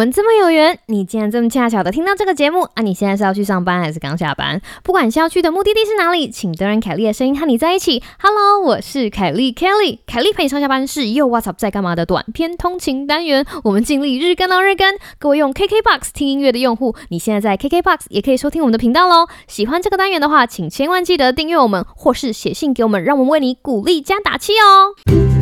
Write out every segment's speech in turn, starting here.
我们这么有缘，你竟然这么恰巧的听到这个节目啊！你现在是要去上班还是刚下班？不管你是要去的目的地是哪里，请都让凯莉的声音和你在一起。Hello，我是凯莉 Kelly，凯莉陪你上下班是又 What's up 在干嘛的短篇通勤单元。我们尽力日更到日更。各位用 KKBOX 听音乐的用户，你现在在 KKBOX 也可以收听我们的频道喽。喜欢这个单元的话，请千万记得订阅我们，或是写信给我们，让我们为你鼓励加打气哦。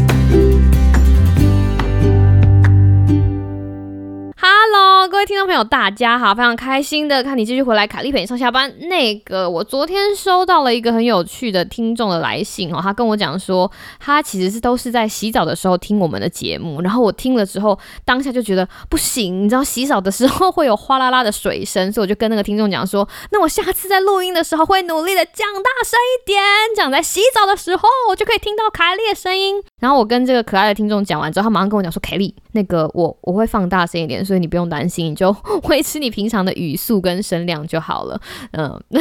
各位听众朋友，大家好！非常开心的看你继续回来，凯莉陪你上下班。那个，我昨天收到了一个很有趣的听众的来信哦，他跟我讲说，他其实是都是在洗澡的时候听我们的节目，然后我听了之后，当下就觉得不行，你知道洗澡的时候会有哗啦啦的水声，所以我就跟那个听众讲说，那我下次在录音的时候会努力的讲大声一点，讲在洗澡的时候我就可以听到凯莉的声音。然后我跟这个可爱的听众讲完之后，他马上跟我讲说，凯莉，那个我我会放大声一点。所以你不用担心，你就 维持你平常的语速跟声量就好了。嗯，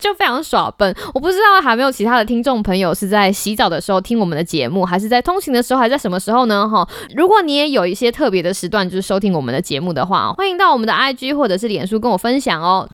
就非常耍笨。我不知道还没有其他的听众朋友是在洗澡的时候听我们的节目，还是在通勤的时候，还在什么时候呢？哈，如果你也有一些特别的时段，就是收听我们的节目的话，欢迎到我们的 IG 或者是脸书跟我分享哦。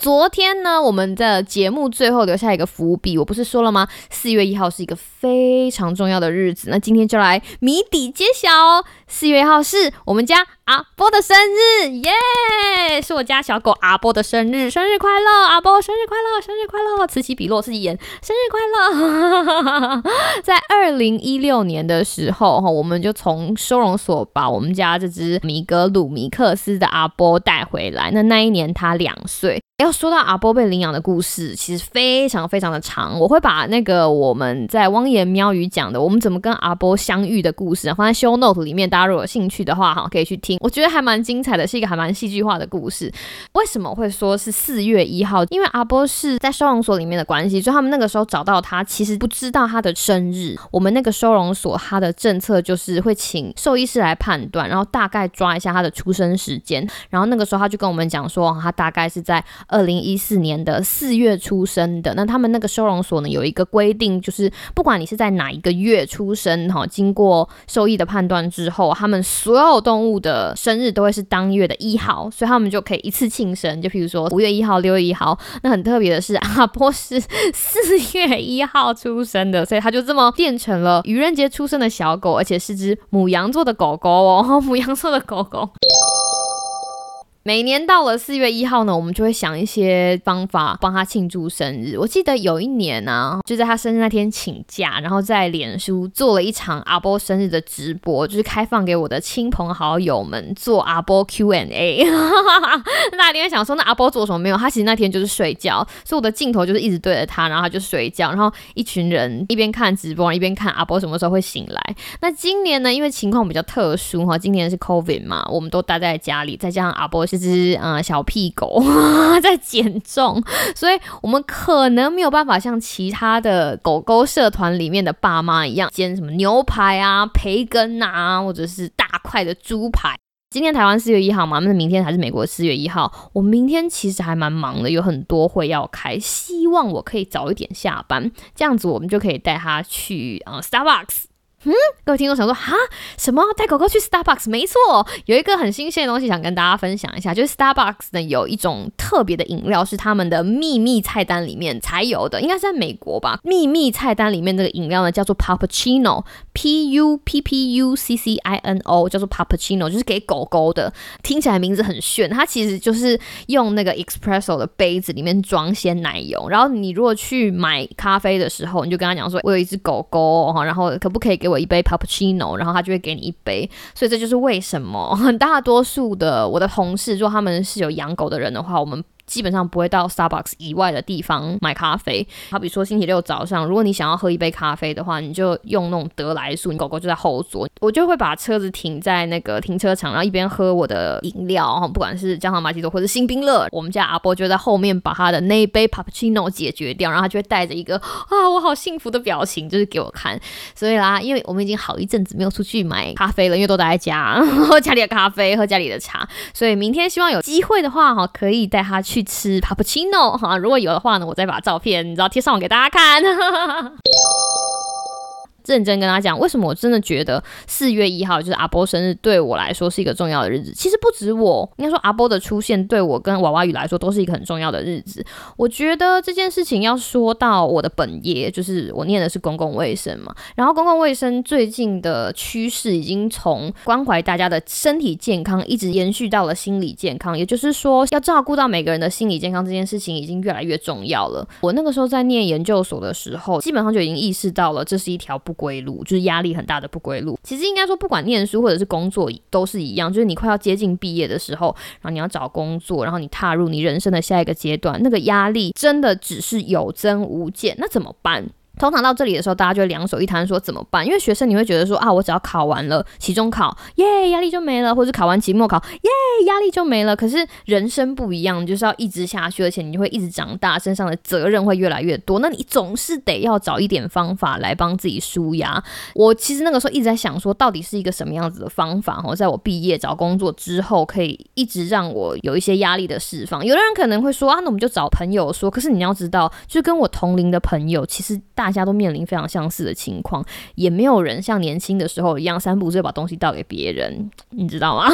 昨天呢，我们的节目最后留下一个伏笔，我不是说了吗？四月一号是一个非常重要的日子，那今天就来谜底揭晓哦。四月一号是我们家阿波的生日，耶！是我家小狗阿波的生日，生日快乐，阿波生日快乐，生日快乐！此起彼落是演生日快乐。在二零一六年的时候，哈，我们就从收容所把我们家这只米格鲁米克斯的阿波带回来。那那一年他两岁。要说到阿波被领养的故事，其实非常非常的长。我会把那个我们在汪言喵语讲的，我们怎么跟阿波相遇的故事放在 show note 里面，大家如果有兴趣的话，哈，可以去听。我觉得还蛮精彩的，是一个还蛮戏剧化的故事。为什么会说是四月一号？因为阿波是在收容所里面的关系，所以他们那个时候找到他，其实不知道他的生日。我们那个收容所他的政策就是会请兽医师来判断，然后大概抓一下他的出生时间。然后那个时候他就跟我们讲说，他大概是在。二零一四年的四月出生的，那他们那个收容所呢有一个规定，就是不管你是在哪一个月出生，哈，经过兽医的判断之后，他们所有动物的生日都会是当月的一号，所以他们就可以一次庆生。就譬如说五月一号、六月一号，那很特别的是阿波是四月一号出生的，所以他就这么变成了愚人节出生的小狗，而且是只母羊座的狗狗哦，母羊座的狗狗。每年到了四月一号呢，我们就会想一些方法帮他庆祝生日。我记得有一年呢，就在他生日那天请假，然后在脸书做了一场阿波生日的直播，就是开放给我的亲朋好友们做阿波 Q&A。那你会想说，那阿波做什么没有？他其实那天就是睡觉，所以我的镜头就是一直对着他，然后他就睡觉，然后一群人一边看直播，一边看阿波什么时候会醒来。那今年呢，因为情况比较特殊哈，今年是 COVID 嘛，我们都待在家里，再加上阿波。是只呃小屁狗 在减重，所以我们可能没有办法像其他的狗狗社团里面的爸妈一样煎什么牛排啊、培根啊，或者是大块的猪排。今天台湾四月一号嘛，那明天还是美国四月一号。我明天其实还蛮忙的，有很多会要开，希望我可以早一点下班，这样子我们就可以带它去呃 Starbucks。嗯，各位听众想说哈什么带狗狗去 Starbucks？没错，有一个很新鲜的东西想跟大家分享一下，就是 Starbucks 呢有一种特别的饮料是他们的秘密菜单里面才有的，应该是在美国吧。秘密菜单里面这个饮料呢叫做 Puppuccino，P U P P U C C I N O，叫做 Puppuccino，就是给狗狗的。听起来名字很炫，它其实就是用那个 Espresso 的杯子里面装鲜奶油，然后你如果去买咖啡的时候，你就跟他讲说，我有一只狗狗哈，然后可不可以给我一杯 Puppuccino，然后他就会给你一杯，所以这就是为什么很大多数的我的同事，如果他们是有养狗的人的话，我们。基本上不会到 Starbucks 以外的地方买咖啡。好比说星期六早上，如果你想要喝一杯咖啡的话，你就用那种德来速，你狗狗就在后座，我就会把车子停在那个停车场，然后一边喝我的饮料，不管是姜糖玛奇朵或者新冰乐，我们家阿波就在后面把他的那一杯 Puppuccino 解决掉，然后他就会带着一个啊我好幸福的表情，就是给我看。所以啦，因为我们已经好一阵子没有出去买咖啡了，因为都待在家喝 家里的咖啡，喝家里的茶，所以明天希望有机会的话哈，可以带他去。吃 Puppuccino 哈，如果有的话呢，我再把照片你知道贴上网给大家看。认真跟他讲，为什么我真的觉得四月一号就是阿波生日对我来说是一个重要的日子。其实不止我，应该说阿波的出现对我跟娃娃鱼来说都是一个很重要的日子。我觉得这件事情要说到我的本业，就是我念的是公共卫生嘛。然后公共卫生最近的趋势已经从关怀大家的身体健康，一直延续到了心理健康。也就是说，要照顾到每个人的心理健康这件事情已经越来越重要了。我那个时候在念研究所的时候，基本上就已经意识到了这是一条不归路，就是压力很大的不归路。其实应该说，不管念书或者是工作都是一样，就是你快要接近毕业的时候，然后你要找工作，然后你踏入你人生的下一个阶段，那个压力真的只是有增无减。那怎么办？通常到这里的时候，大家就两手一摊，说怎么办？因为学生你会觉得说啊，我只要考完了期中考，耶，压力就没了；或者考完期末考，耶，压力就没了。可是人生不一样，就是要一直下去，而且你就会一直长大，身上的责任会越来越多。那你总是得要找一点方法来帮自己舒压。我其实那个时候一直在想说，到底是一个什么样子的方法？哦，在我毕业找工作之后，可以一直让我有一些压力的释放。有的人可能会说啊，那我们就找朋友说。可是你要知道，就跟我同龄的朋友，其实大。大家都面临非常相似的情况，也没有人像年轻的时候一样三步就把东西倒给别人，你知道吗？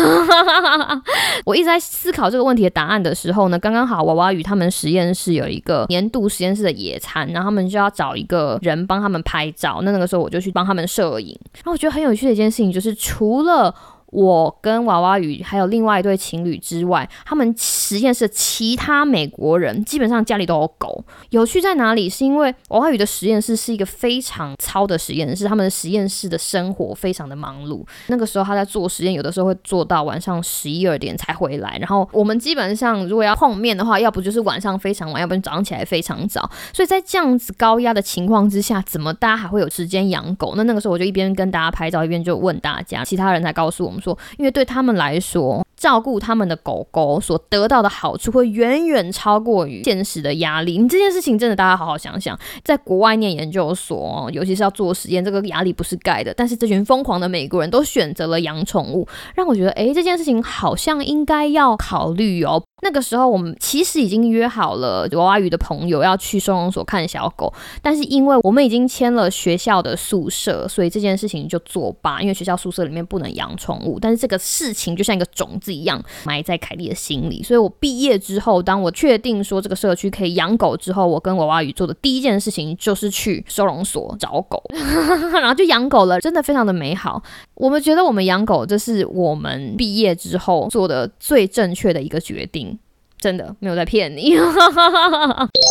我一直在思考这个问题的答案的时候呢，刚刚好娃娃鱼他们实验室有一个年度实验室的野餐，然后他们就要找一个人帮他们拍照，那那个时候我就去帮他们摄影。然后我觉得很有趣的一件事情就是，除了我跟娃娃鱼还有另外一对情侣之外，他们实验室其他美国人基本上家里都有狗。有趣在哪里？是因为娃娃鱼的实验室是一个非常糙的实验室，他们的实验室的生活非常的忙碌。那个时候他在做实验，有的时候会做到晚上十一二点才回来。然后我们基本上如果要碰面的话，要不就是晚上非常晚，要不然早上起来非常早。所以在这样子高压的情况之下，怎么大家还会有时间养狗？那那个时候我就一边跟大家拍照，一边就问大家，其他人才告诉我们。说，因为对他们来说。照顾他们的狗狗所得到的好处会远远超过于现实的压力。你这件事情真的，大家好好想想，在国外念研究所，尤其是要做实验，这个压力不是盖的。但是这群疯狂的美国人都选择了养宠物，让我觉得，诶，这件事情好像应该要考虑哦。那个时候我们其实已经约好了娃娃鱼的朋友要去收容所看小狗，但是因为我们已经签了学校的宿舍，所以这件事情就作罢。因为学校宿舍里面不能养宠物，但是这个事情就像一个种子。一样埋在凯莉的心里，所以我毕业之后，当我确定说这个社区可以养狗之后，我跟娃娃鱼做的第一件事情就是去收容所找狗，然后就养狗了，真的非常的美好。我们觉得我们养狗，这是我们毕业之后做的最正确的一个决定，真的没有在骗你。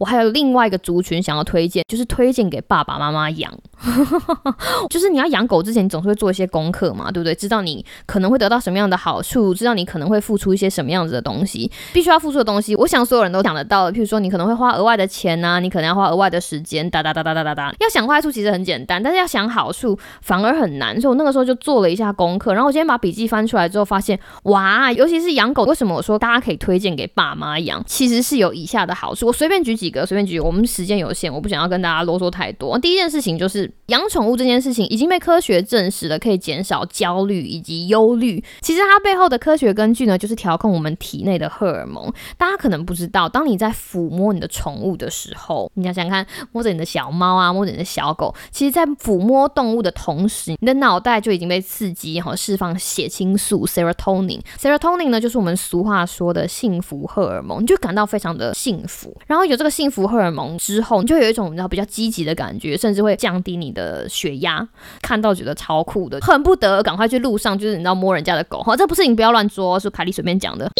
我还有另外一个族群想要推荐，就是推荐给爸爸妈妈养。就是你要养狗之前，你总是会做一些功课嘛，对不对？知道你可能会得到什么样的好处，知道你可能会付出一些什么样子的东西，必须要付出的东西。我想所有人都想得到的，譬如说你可能会花额外的钱呐，你可能要花额外的时间，哒哒哒哒哒哒哒。要想坏处其实很简单，但是要想好处反而很难。所以我那个时候就做了一下功课，然后我今天把笔记翻出来之后，发现哇，尤其是养狗，为什么我说大家可以推荐给爸妈养？其实是有以下的好处，我随便举几。个随便举，我们时间有限，我不想要跟大家啰嗦太多。第一件事情就是养宠物这件事情已经被科学证实了，可以减少焦虑以及忧虑。其实它背后的科学根据呢，就是调控我们体内的荷尔蒙。大家可能不知道，当你在抚摸你的宠物的时候，你想想看，摸着你的小猫啊，摸着你的小狗，其实，在抚摸动物的同时，你的脑袋就已经被刺激，然后释放血清素 （serotonin）。serotonin 呢，就是我们俗话说的幸福荷尔蒙，你就感到非常的幸福。然后有这个。幸福荷尔蒙之后，你就有一种你知道比较积极的感觉，甚至会降低你的血压。看到觉得超酷的，恨不得赶快去路上，就是你知道摸人家的狗哈，这不是你不要乱说，是凯莉随便讲的。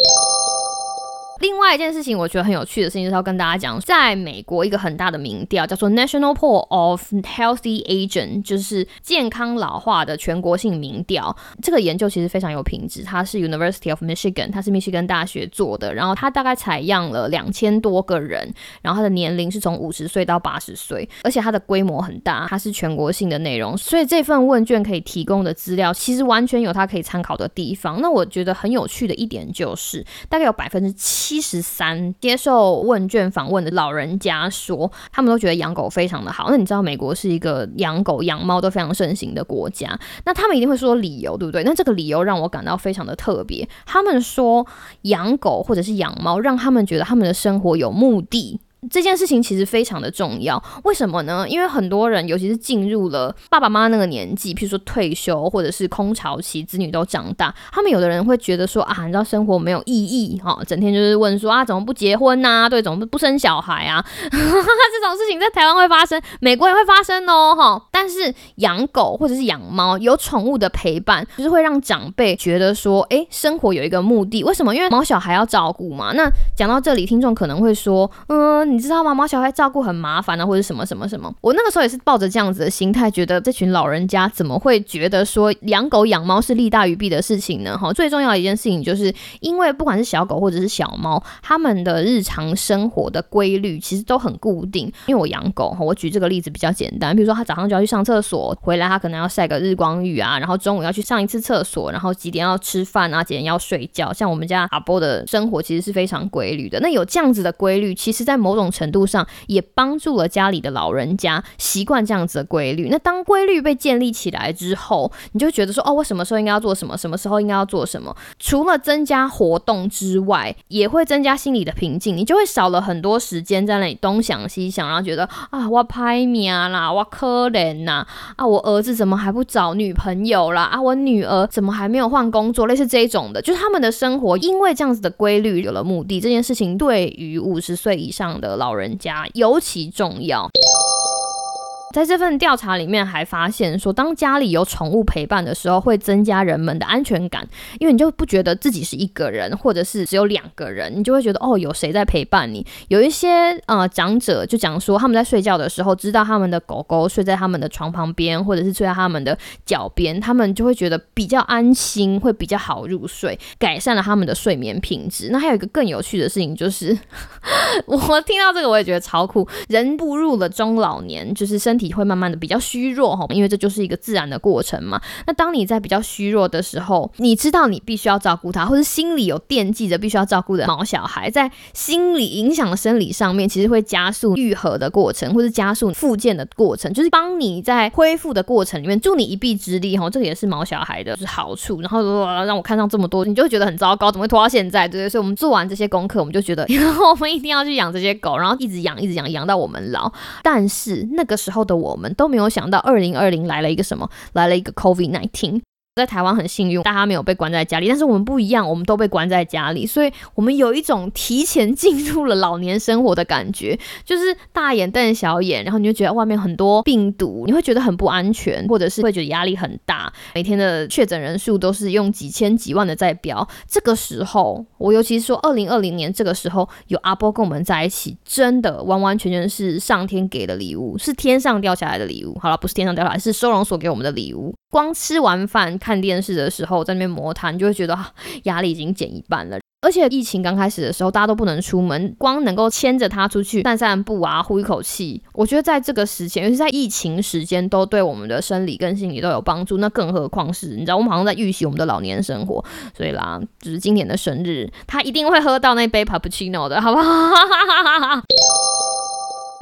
另外一件事情，我觉得很有趣的事情，就是要跟大家讲，在美国一个很大的民调叫做 National Poll of Healthy Aging，就是健康老化的全国性民调。这个研究其实非常有品质，它是 University of Michigan，它是密西根大学做的。然后它大概采样了两千多个人，然后它的年龄是从五十岁到八十岁，而且它的规模很大，它是全国性的内容，所以这份问卷可以提供的资料其实完全有它可以参考的地方。那我觉得很有趣的一点就是，大概有百分之七。七十三接受问卷访问的老人家说，他们都觉得养狗非常的好。那你知道美国是一个养狗养猫都非常盛行的国家，那他们一定会说理由，对不对？那这个理由让我感到非常的特别。他们说养狗或者是养猫，让他们觉得他们的生活有目的。这件事情其实非常的重要，为什么呢？因为很多人，尤其是进入了爸爸妈妈那个年纪，譬如说退休或者是空巢期，子女都长大，他们有的人会觉得说啊，你知道生活没有意义哈，整天就是问说啊，怎么不结婚呐？对，怎么不生小孩啊？这种事情在台湾会发生，美国也会发生哦哈。但是养狗或者是养猫，有宠物的陪伴，就是会让长辈觉得说，哎，生活有一个目的。为什么？因为毛小孩要照顾嘛。那讲到这里，听众可能会说，嗯。你知道吗？毛小孩照顾很麻烦啊，或者什么什么什么。我那个时候也是抱着这样子的心态，觉得这群老人家怎么会觉得说养狗养猫是利大于弊的事情呢？哈，最重要一件事情就是，因为不管是小狗或者是小猫，他们的日常生活的规律其实都很固定。因为我养狗哈，我举这个例子比较简单，比如说他早上就要去上厕所，回来他可能要晒个日光浴啊，然后中午要去上一次厕所，然后几点要吃饭啊，几点要睡觉。像我们家阿波的生活其实是非常规律的。那有这样子的规律，其实在某种种程度上也帮助了家里的老人家习惯这样子的规律。那当规律被建立起来之后，你就觉得说，哦，我什么时候应该要做什么，什么时候应该要做什么。除了增加活动之外，也会增加心理的平静。你就会少了很多时间在那里东想西想，然后觉得啊，我拍命啦，我可怜呐，啊，我儿子怎么还不找女朋友啦？啊，我女儿怎么还没有换工作？类似这一种的，就是他们的生活因为这样子的规律有了目的。这件事情对于五十岁以上的。老人家尤其重要。在这份调查里面，还发现说，当家里有宠物陪伴的时候，会增加人们的安全感，因为你就不觉得自己是一个人，或者是只有两个人，你就会觉得哦，有谁在陪伴你。有一些呃长者就讲说，他们在睡觉的时候，知道他们的狗狗睡在他们的床旁边，或者是睡在他们的脚边，他们就会觉得比较安心，会比较好入睡，改善了他们的睡眠品质。那还有一个更有趣的事情，就是 我听到这个，我也觉得超酷。人步入了中老年，就是身体会慢慢的比较虚弱哈，因为这就是一个自然的过程嘛。那当你在比较虚弱的时候，你知道你必须要照顾他，或者心里有惦记着必须要照顾的毛小孩，在心理影响生理上面，其实会加速愈合的过程，或是加速复健的过程，就是帮你在恢复的过程里面助你一臂之力哈。这个也是毛小孩的就是好处。然后让我看上这么多，你就会觉得很糟糕，怎么会拖到现在？对不对？所以我们做完这些功课，我们就觉得 我们一定要去养这些狗，然后一直养，一直养，养到我们老。但是那个时候的我们都没有想到，二零二零来了一个什么？来了一个 COVID nineteen。在台湾很幸运，大家没有被关在家里，但是我们不一样，我们都被关在家里，所以我们有一种提前进入了老年生活的感觉，就是大眼瞪小眼，然后你就觉得外面很多病毒，你会觉得很不安全，或者是会觉得压力很大，每天的确诊人数都是用几千几万的在飙。这个时候，我尤其是说二零二零年这个时候有阿波跟我们在一起，真的完完全全是上天给的礼物，是天上掉下来的礼物。好了，不是天上掉下来，是收容所给我们的礼物。光吃完饭看电视的时候，在那边摩擦，你就会觉得压力已经减一半了。而且疫情刚开始的时候，大家都不能出门，光能够牵着它出去散散步啊，呼一口气，我觉得在这个时间，尤其在疫情时间，都对我们的生理跟心理都有帮助。那更何况是，你知道，我们好像在预习我们的老年生活。所以啦，就是今年的生日，他一定会喝到那杯 pappuccino 的，好不好？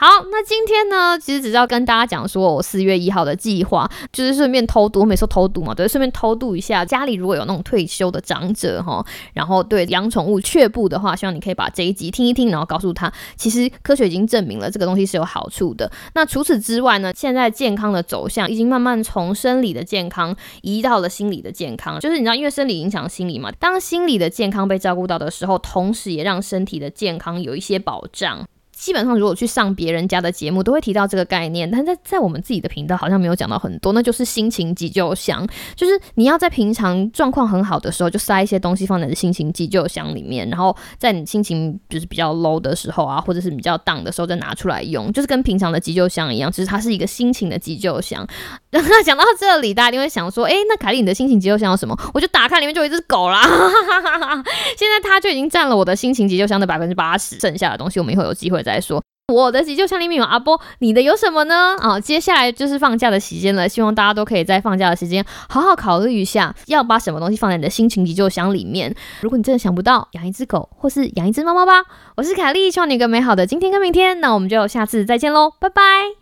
好，那今天呢，其实只是要跟大家讲说，我四月一号的计划，就是顺便偷渡，我每次偷渡嘛，对，顺便偷渡一下家里如果有那种退休的长者哈，然后对养宠物却步的话，希望你可以把这一集听一听，然后告诉他，其实科学已经证明了这个东西是有好处的。那除此之外呢，现在健康的走向已经慢慢从生理的健康移到了心理的健康，就是你知道，因为生理影响心理嘛，当心理的健康被照顾到的时候，同时也让身体的健康有一些保障。基本上，如果去上别人家的节目，都会提到这个概念，但在在我们自己的频道好像没有讲到很多。那就是心情急救箱，就是你要在平常状况很好的时候，就塞一些东西放在心情急救箱里面，然后在你心情就是比较 low 的时候啊，或者是比较 down 的时候再拿出来用，就是跟平常的急救箱一样，其实它是一个心情的急救箱。那讲到这里，大家一定会想说，哎，那凯莉你的心情急救箱有什么？我就打开里面就有一只狗啦，现在它就已经占了我的心情急救箱的百分之八十，剩下的东西我们以后有机会。再说我的急救箱里面有阿波，你的有什么呢？啊，接下来就是放假的时间了，希望大家都可以在放假的时间好好考虑一下，要把什么东西放在你的心情急救箱里面。如果你真的想不到，养一只狗或是养一只猫猫吧。我是凯莉，希望你有个美好的今天跟明天。那我们就下次再见喽，拜拜。